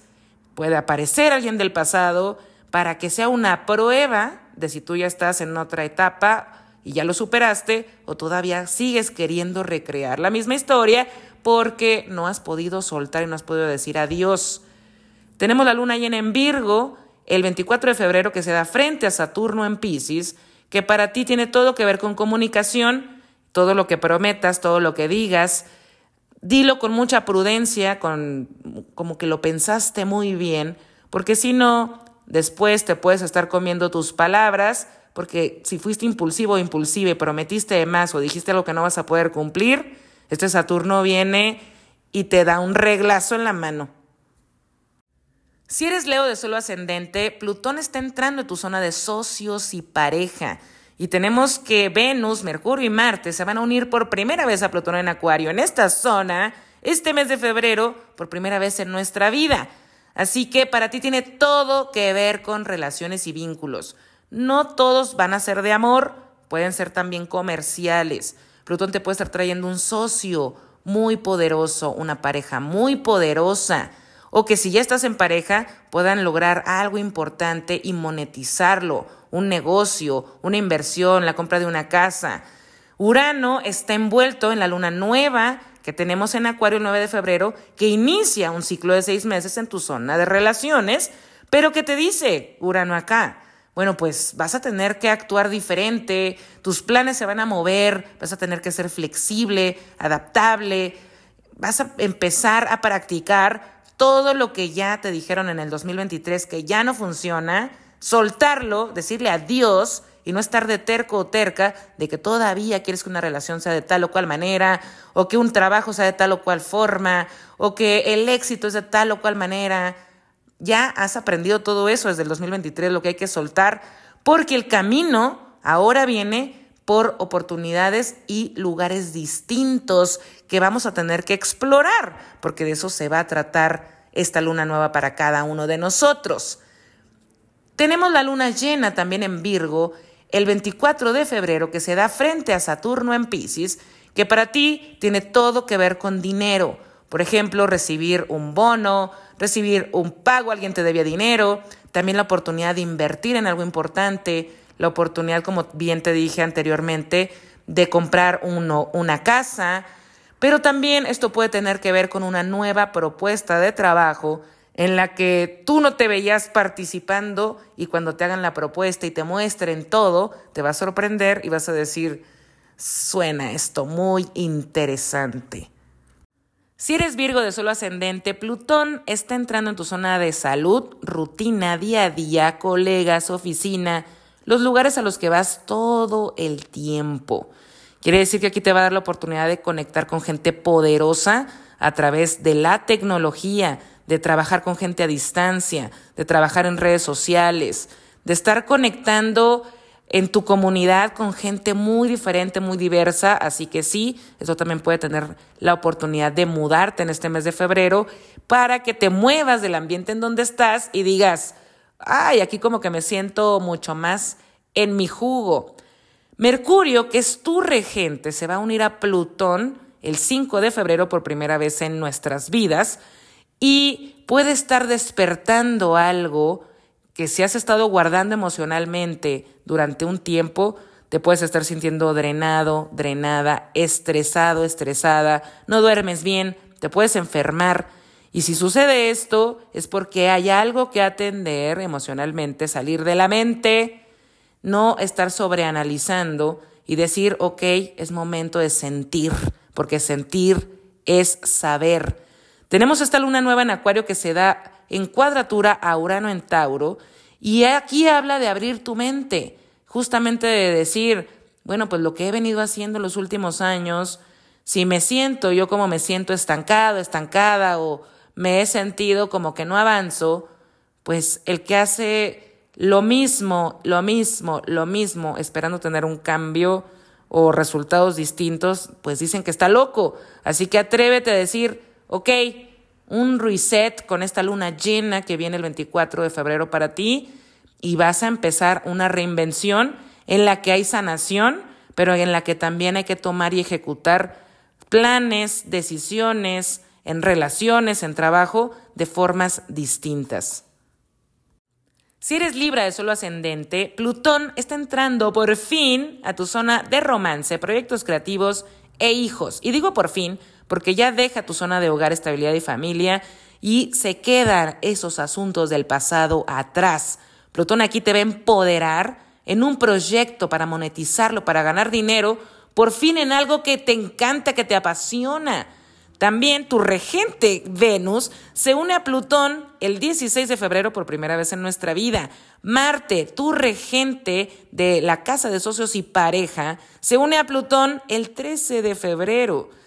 puede aparecer alguien del pasado para que sea una prueba de si tú ya estás en otra etapa y ya lo superaste o todavía sigues queriendo recrear la misma historia porque no has podido soltar y no has podido decir adiós. Tenemos la luna llena en Virgo el 24 de febrero que se da frente a Saturno en Pisces, que para ti tiene todo que ver con comunicación, todo lo que prometas, todo lo que digas, dilo con mucha prudencia, con como que lo pensaste muy bien, porque si no, después te puedes estar comiendo tus palabras, porque si fuiste impulsivo o impulsiva y prometiste más o dijiste algo que no vas a poder cumplir, este Saturno viene y te da un reglazo en la mano. Si eres Leo de suelo ascendente, Plutón está entrando en tu zona de socios y pareja. Y tenemos que Venus, Mercurio y Marte se van a unir por primera vez a Plutón en Acuario en esta zona este mes de febrero por primera vez en nuestra vida. Así que para ti tiene todo que ver con relaciones y vínculos. No todos van a ser de amor, pueden ser también comerciales. Plutón te puede estar trayendo un socio muy poderoso, una pareja muy poderosa o que si ya estás en pareja puedan lograr algo importante y monetizarlo, un negocio, una inversión, la compra de una casa. Urano está envuelto en la luna nueva que tenemos en Acuario el 9 de febrero, que inicia un ciclo de seis meses en tu zona de relaciones, pero que te dice, Urano acá, bueno, pues vas a tener que actuar diferente, tus planes se van a mover, vas a tener que ser flexible, adaptable, vas a empezar a practicar todo lo que ya te dijeron en el 2023 que ya no funciona, soltarlo, decirle adiós y no estar de terco o terca de que todavía quieres que una relación sea de tal o cual manera, o que un trabajo sea de tal o cual forma, o que el éxito es de tal o cual manera. Ya has aprendido todo eso desde el 2023, lo que hay que soltar, porque el camino ahora viene por oportunidades y lugares distintos que vamos a tener que explorar, porque de eso se va a tratar esta luna nueva para cada uno de nosotros. Tenemos la luna llena también en Virgo el 24 de febrero que se da frente a Saturno en Pisces, que para ti tiene todo que ver con dinero. Por ejemplo, recibir un bono, recibir un pago, alguien te debía dinero, también la oportunidad de invertir en algo importante, la oportunidad, como bien te dije anteriormente, de comprar uno, una casa, pero también esto puede tener que ver con una nueva propuesta de trabajo en la que tú no te veías participando y cuando te hagan la propuesta y te muestren todo, te va a sorprender y vas a decir, suena esto muy interesante. Si eres Virgo de solo ascendente, Plutón está entrando en tu zona de salud, rutina, día a día, colegas, oficina, los lugares a los que vas todo el tiempo. Quiere decir que aquí te va a dar la oportunidad de conectar con gente poderosa a través de la tecnología, de trabajar con gente a distancia, de trabajar en redes sociales, de estar conectando en tu comunidad con gente muy diferente, muy diversa. Así que sí, eso también puede tener la oportunidad de mudarte en este mes de febrero para que te muevas del ambiente en donde estás y digas, ay, aquí como que me siento mucho más en mi jugo. Mercurio, que es tu regente, se va a unir a Plutón el 5 de febrero por primera vez en nuestras vidas y puede estar despertando algo que si has estado guardando emocionalmente durante un tiempo, te puedes estar sintiendo drenado, drenada, estresado, estresada, no duermes bien, te puedes enfermar y si sucede esto es porque hay algo que atender emocionalmente, salir de la mente, no estar sobreanalizando y decir, ok, es momento de sentir, porque sentir es saber. Tenemos esta luna nueva en Acuario que se da en cuadratura a Urano en Tauro y aquí habla de abrir tu mente, justamente de decir, bueno, pues lo que he venido haciendo en los últimos años, si me siento yo como me siento estancado, estancada o me he sentido como que no avanzo, pues el que hace lo mismo, lo mismo, lo mismo, esperando tener un cambio o resultados distintos, pues dicen que está loco. Así que atrévete a decir, ok, un reset con esta luna llena que viene el 24 de febrero para ti y vas a empezar una reinvención en la que hay sanación, pero en la que también hay que tomar y ejecutar planes, decisiones, en relaciones, en trabajo, de formas distintas. Si eres Libra de solo ascendente, Plutón está entrando por fin a tu zona de romance, proyectos creativos e hijos. Y digo por fin porque ya deja tu zona de hogar, estabilidad y familia y se quedan esos asuntos del pasado atrás. Plutón aquí te va a empoderar en un proyecto para monetizarlo, para ganar dinero, por fin en algo que te encanta, que te apasiona. También tu regente Venus se une a Plutón el 16 de febrero por primera vez en nuestra vida. Marte, tu regente de la casa de socios y pareja, se une a Plutón el 13 de febrero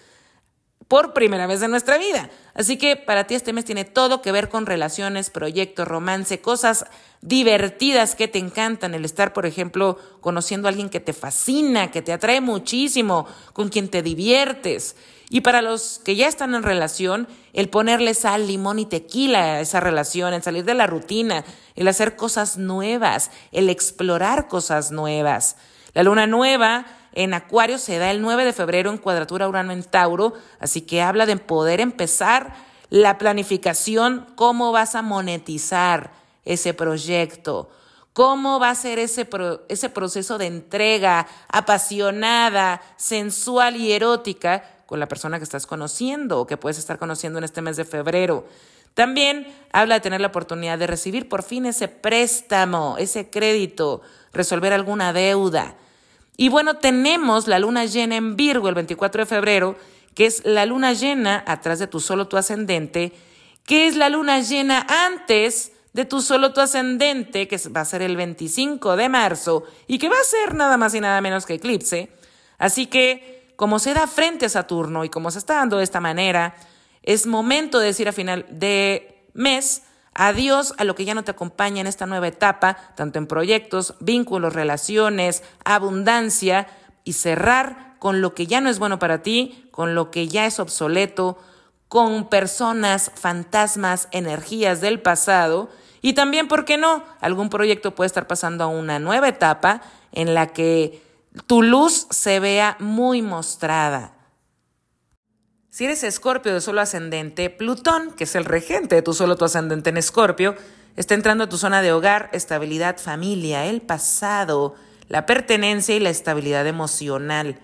por primera vez en nuestra vida. Así que para ti este mes tiene todo que ver con relaciones, proyectos, romance, cosas divertidas que te encantan. El estar, por ejemplo, conociendo a alguien que te fascina, que te atrae muchísimo, con quien te diviertes. Y para los que ya están en relación, el ponerle sal, limón y tequila a esa relación, el salir de la rutina, el hacer cosas nuevas, el explorar cosas nuevas. La luna nueva en Acuario se da el 9 de febrero en cuadratura Urano en Tauro, así que habla de poder empezar la planificación, cómo vas a monetizar ese proyecto, cómo va a ser ese, ese proceso de entrega apasionada, sensual y erótica con la persona que estás conociendo o que puedes estar conociendo en este mes de febrero. También habla de tener la oportunidad de recibir por fin ese préstamo, ese crédito, resolver alguna deuda. Y bueno, tenemos la luna llena en Virgo el 24 de febrero, que es la luna llena atrás de tu solo tu ascendente, que es la luna llena antes de tu solo tu ascendente, que va a ser el 25 de marzo y que va a ser nada más y nada menos que eclipse. Así que, como se da frente a Saturno y como se está dando de esta manera, es momento de decir a final de mes Adiós a lo que ya no te acompaña en esta nueva etapa, tanto en proyectos, vínculos, relaciones, abundancia y cerrar con lo que ya no es bueno para ti, con lo que ya es obsoleto, con personas, fantasmas, energías del pasado y también, ¿por qué no? Algún proyecto puede estar pasando a una nueva etapa en la que tu luz se vea muy mostrada. Si eres escorpio de solo ascendente, Plutón, que es el regente de tu solo tu ascendente en escorpio, está entrando a tu zona de hogar, estabilidad, familia, el pasado, la pertenencia y la estabilidad emocional.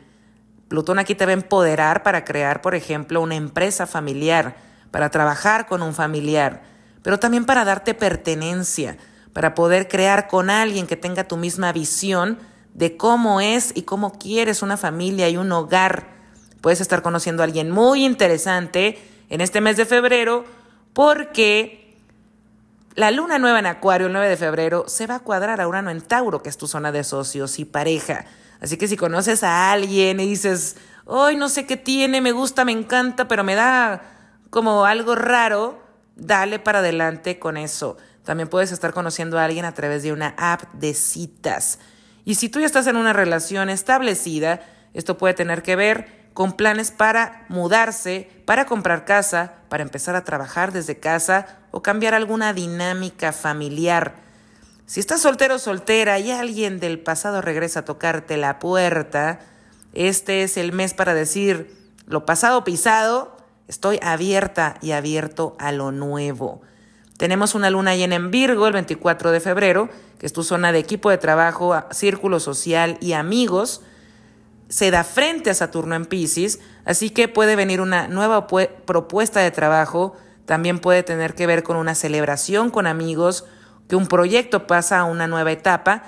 Plutón aquí te va a empoderar para crear, por ejemplo, una empresa familiar, para trabajar con un familiar, pero también para darte pertenencia, para poder crear con alguien que tenga tu misma visión de cómo es y cómo quieres una familia y un hogar Puedes estar conociendo a alguien muy interesante en este mes de febrero porque la luna nueva en Acuario, el 9 de febrero, se va a cuadrar a Urano en Tauro, que es tu zona de socios y pareja. Así que si conoces a alguien y dices, hoy no sé qué tiene, me gusta, me encanta, pero me da como algo raro, dale para adelante con eso. También puedes estar conociendo a alguien a través de una app de citas. Y si tú ya estás en una relación establecida, esto puede tener que ver con planes para mudarse, para comprar casa, para empezar a trabajar desde casa o cambiar alguna dinámica familiar. Si estás soltero o soltera y alguien del pasado regresa a tocarte la puerta, este es el mes para decir, lo pasado pisado, estoy abierta y abierto a lo nuevo. Tenemos una luna llena en Virgo el 24 de febrero, que es tu zona de equipo de trabajo, círculo social y amigos se da frente a Saturno en Pisces, así que puede venir una nueva propuesta de trabajo, también puede tener que ver con una celebración con amigos, que un proyecto pasa a una nueva etapa,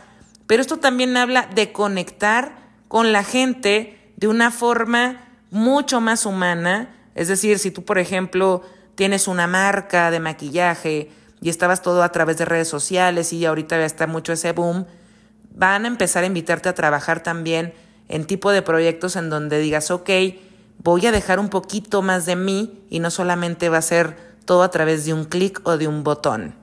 pero esto también habla de conectar con la gente de una forma mucho más humana, es decir, si tú, por ejemplo, tienes una marca de maquillaje y estabas todo a través de redes sociales y ahorita ya está mucho ese boom, van a empezar a invitarte a trabajar también en tipo de proyectos en donde digas, ok, voy a dejar un poquito más de mí y no solamente va a ser todo a través de un clic o de un botón.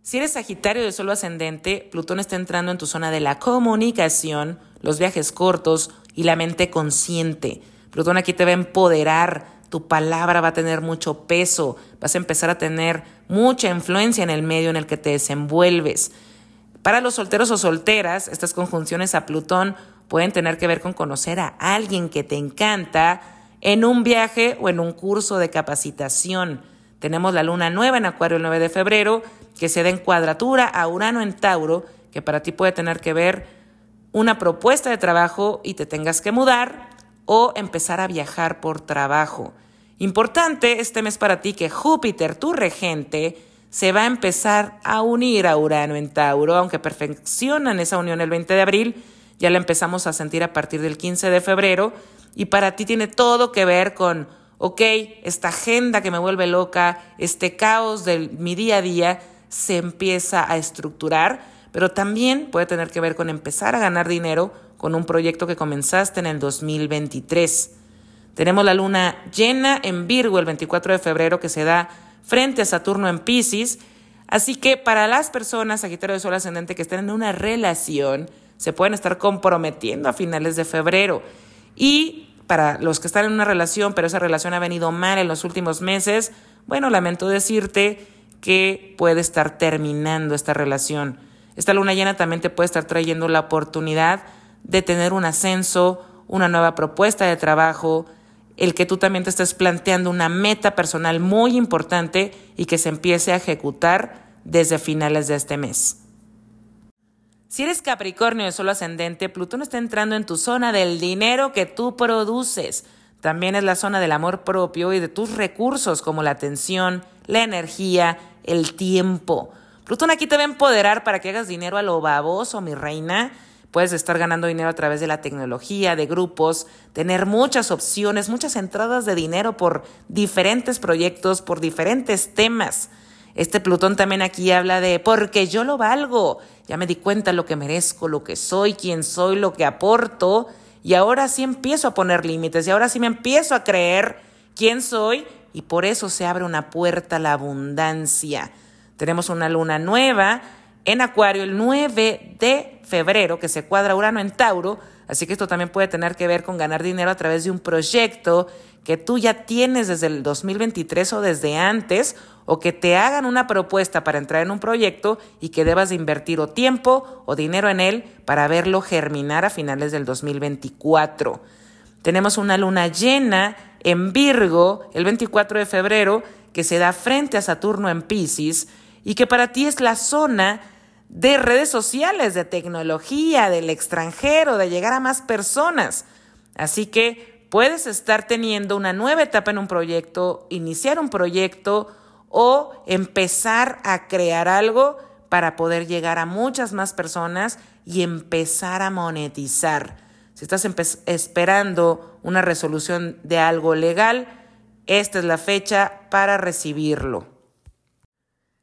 Si eres Sagitario de solo ascendente, Plutón está entrando en tu zona de la comunicación, los viajes cortos y la mente consciente. Plutón aquí te va a empoderar, tu palabra va a tener mucho peso, vas a empezar a tener mucha influencia en el medio en el que te desenvuelves. Para los solteros o solteras, estas conjunciones a Plutón pueden tener que ver con conocer a alguien que te encanta en un viaje o en un curso de capacitación. Tenemos la luna nueva en Acuario el 9 de febrero, que se da en cuadratura a Urano en Tauro, que para ti puede tener que ver una propuesta de trabajo y te tengas que mudar o empezar a viajar por trabajo. Importante este mes para ti que Júpiter, tu regente, se va a empezar a unir a Urano en Tauro, aunque perfeccionan esa unión el 20 de abril, ya la empezamos a sentir a partir del 15 de febrero y para ti tiene todo que ver con, ok, esta agenda que me vuelve loca, este caos de mi día a día se empieza a estructurar, pero también puede tener que ver con empezar a ganar dinero con un proyecto que comenzaste en el 2023. Tenemos la luna llena en Virgo el 24 de febrero que se da frente a Saturno en Pisces. Así que para las personas, Sagitario de Sol Ascendente, que estén en una relación, se pueden estar comprometiendo a finales de febrero. Y para los que están en una relación, pero esa relación ha venido mal en los últimos meses, bueno, lamento decirte que puede estar terminando esta relación. Esta luna llena también te puede estar trayendo la oportunidad de tener un ascenso, una nueva propuesta de trabajo, el que tú también te estés planteando una meta personal muy importante y que se empiece a ejecutar desde finales de este mes. Si eres Capricornio de solo ascendente, Plutón está entrando en tu zona del dinero que tú produces. También es la zona del amor propio y de tus recursos como la atención, la energía, el tiempo. Plutón aquí te va a empoderar para que hagas dinero a lo baboso, mi reina. Puedes estar ganando dinero a través de la tecnología, de grupos, tener muchas opciones, muchas entradas de dinero por diferentes proyectos, por diferentes temas. Este Plutón también aquí habla de porque yo lo valgo. Ya me di cuenta lo que merezco, lo que soy, quién soy, lo que aporto. Y ahora sí empiezo a poner límites y ahora sí me empiezo a creer quién soy y por eso se abre una puerta a la abundancia. Tenemos una luna nueva en Acuario el 9 de febrero que se cuadra Urano en Tauro, así que esto también puede tener que ver con ganar dinero a través de un proyecto que tú ya tienes desde el 2023 o desde antes, o que te hagan una propuesta para entrar en un proyecto y que debas de invertir o tiempo o dinero en él para verlo germinar a finales del 2024. Tenemos una luna llena en Virgo el 24 de febrero que se da frente a Saturno en Pisces y que para ti es la zona de redes sociales, de tecnología, del extranjero, de llegar a más personas. Así que puedes estar teniendo una nueva etapa en un proyecto, iniciar un proyecto o empezar a crear algo para poder llegar a muchas más personas y empezar a monetizar. Si estás esperando una resolución de algo legal, esta es la fecha para recibirlo.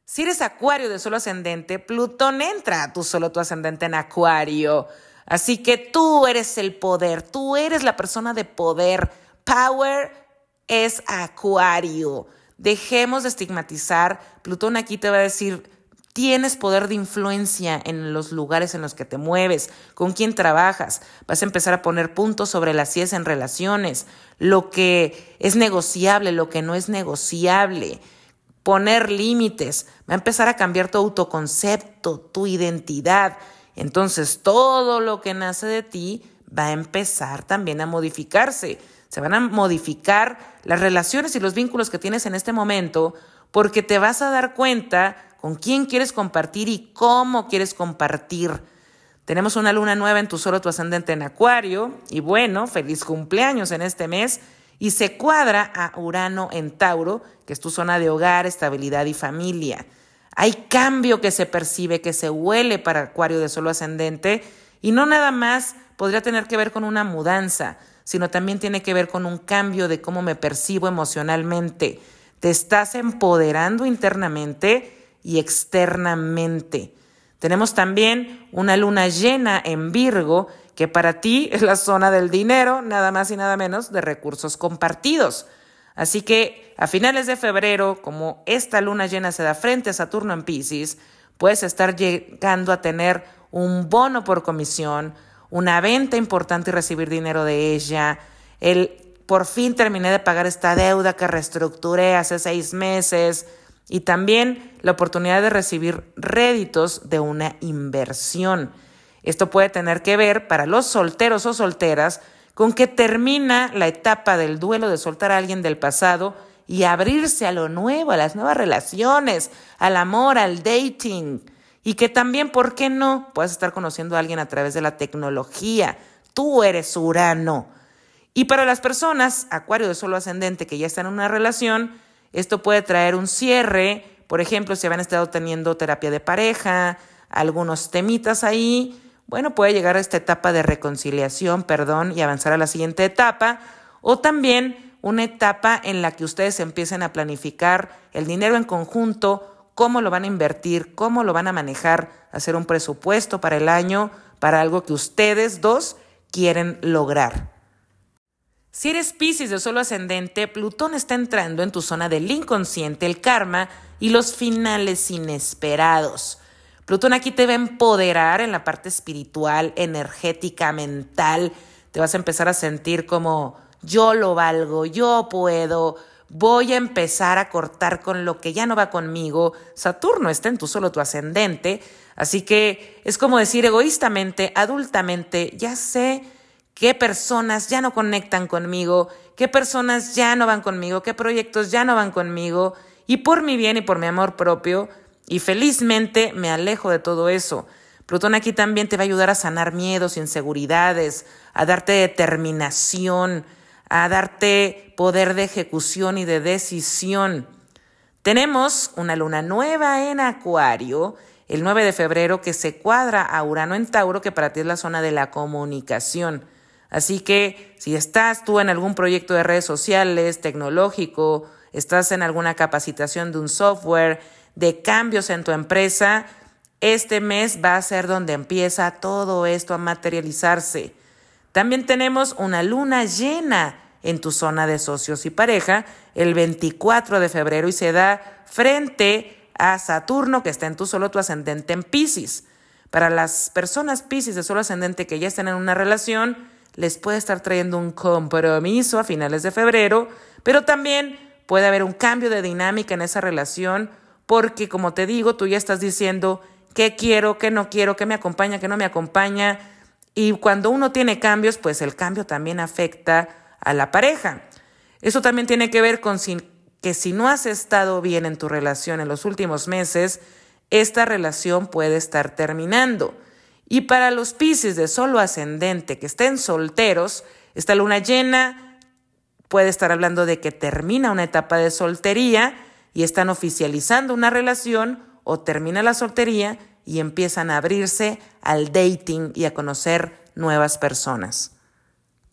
Si eres acuario de solo ascendente, Plutón entra a tu solo tu ascendente en acuario. Así que tú eres el poder, tú eres la persona de poder. Power es acuario. Dejemos de estigmatizar. Plutón aquí te va a decir, tienes poder de influencia en los lugares en los que te mueves, con quién trabajas. Vas a empezar a poner puntos sobre las CIES en relaciones, lo que es negociable, lo que no es negociable. Poner límites, va a empezar a cambiar tu autoconcepto, tu identidad. Entonces todo lo que nace de ti va a empezar también a modificarse. Se van a modificar las relaciones y los vínculos que tienes en este momento porque te vas a dar cuenta con quién quieres compartir y cómo quieres compartir. Tenemos una luna nueva en tu solo tu ascendente en Acuario y bueno, feliz cumpleaños en este mes y se cuadra a Urano en Tauro, que es tu zona de hogar, estabilidad y familia. Hay cambio que se percibe, que se huele para Acuario de solo ascendente y no nada más podría tener que ver con una mudanza, sino también tiene que ver con un cambio de cómo me percibo emocionalmente. Te estás empoderando internamente y externamente. Tenemos también una luna llena en Virgo, que para ti es la zona del dinero, nada más y nada menos de recursos compartidos. Así que a finales de febrero, como esta luna llena se da frente a Saturno en Pisces, puedes estar llegando a tener un bono por comisión, una venta importante y recibir dinero de ella. El por fin terminé de pagar esta deuda que reestructuré hace seis meses y también la oportunidad de recibir réditos de una inversión. Esto puede tener que ver para los solteros o solteras con que termina la etapa del duelo de soltar a alguien del pasado y abrirse a lo nuevo, a las nuevas relaciones, al amor, al dating. Y que también, ¿por qué no? Puedes estar conociendo a alguien a través de la tecnología. Tú eres Urano. Y para las personas, Acuario de Solo Ascendente, que ya están en una relación, esto puede traer un cierre. Por ejemplo, si habían estado teniendo terapia de pareja, algunos temitas ahí, bueno, puede llegar a esta etapa de reconciliación, perdón, y avanzar a la siguiente etapa. O también una etapa en la que ustedes empiecen a planificar el dinero en conjunto, cómo lo van a invertir, cómo lo van a manejar, hacer un presupuesto para el año, para algo que ustedes dos quieren lograr. Si eres Pisces de solo ascendente, Plutón está entrando en tu zona del inconsciente, el karma y los finales inesperados. Plutón aquí te va a empoderar en la parte espiritual, energética, mental. Te vas a empezar a sentir como yo lo valgo, yo puedo, voy a empezar a cortar con lo que ya no va conmigo. Saturno está en tu solo tu ascendente, así que es como decir egoístamente, adultamente, ya sé qué personas ya no conectan conmigo, qué personas ya no van conmigo, qué proyectos ya no van conmigo, y por mi bien y por mi amor propio, y felizmente me alejo de todo eso. Plutón aquí también te va a ayudar a sanar miedos, inseguridades, a darte determinación, a darte poder de ejecución y de decisión. Tenemos una luna nueva en Acuario el 9 de febrero que se cuadra a Urano en Tauro, que para ti es la zona de la comunicación. Así que si estás tú en algún proyecto de redes sociales, tecnológico, estás en alguna capacitación de un software, de cambios en tu empresa, este mes va a ser donde empieza todo esto a materializarse. También tenemos una luna llena en tu zona de socios y pareja el 24 de febrero y se da frente a Saturno que está en tu solo tu ascendente en Pisces. Para las personas Pisces de solo ascendente que ya están en una relación, les puede estar trayendo un compromiso a finales de febrero, pero también puede haber un cambio de dinámica en esa relación porque, como te digo, tú ya estás diciendo qué quiero, qué no quiero, qué me acompaña, qué no me acompaña y cuando uno tiene cambios, pues el cambio también afecta a la pareja. Eso también tiene que ver con que si no has estado bien en tu relación en los últimos meses, esta relación puede estar terminando. Y para los Pisces de solo ascendente que estén solteros, esta luna llena puede estar hablando de que termina una etapa de soltería y están oficializando una relación o termina la soltería y empiezan a abrirse al dating y a conocer nuevas personas.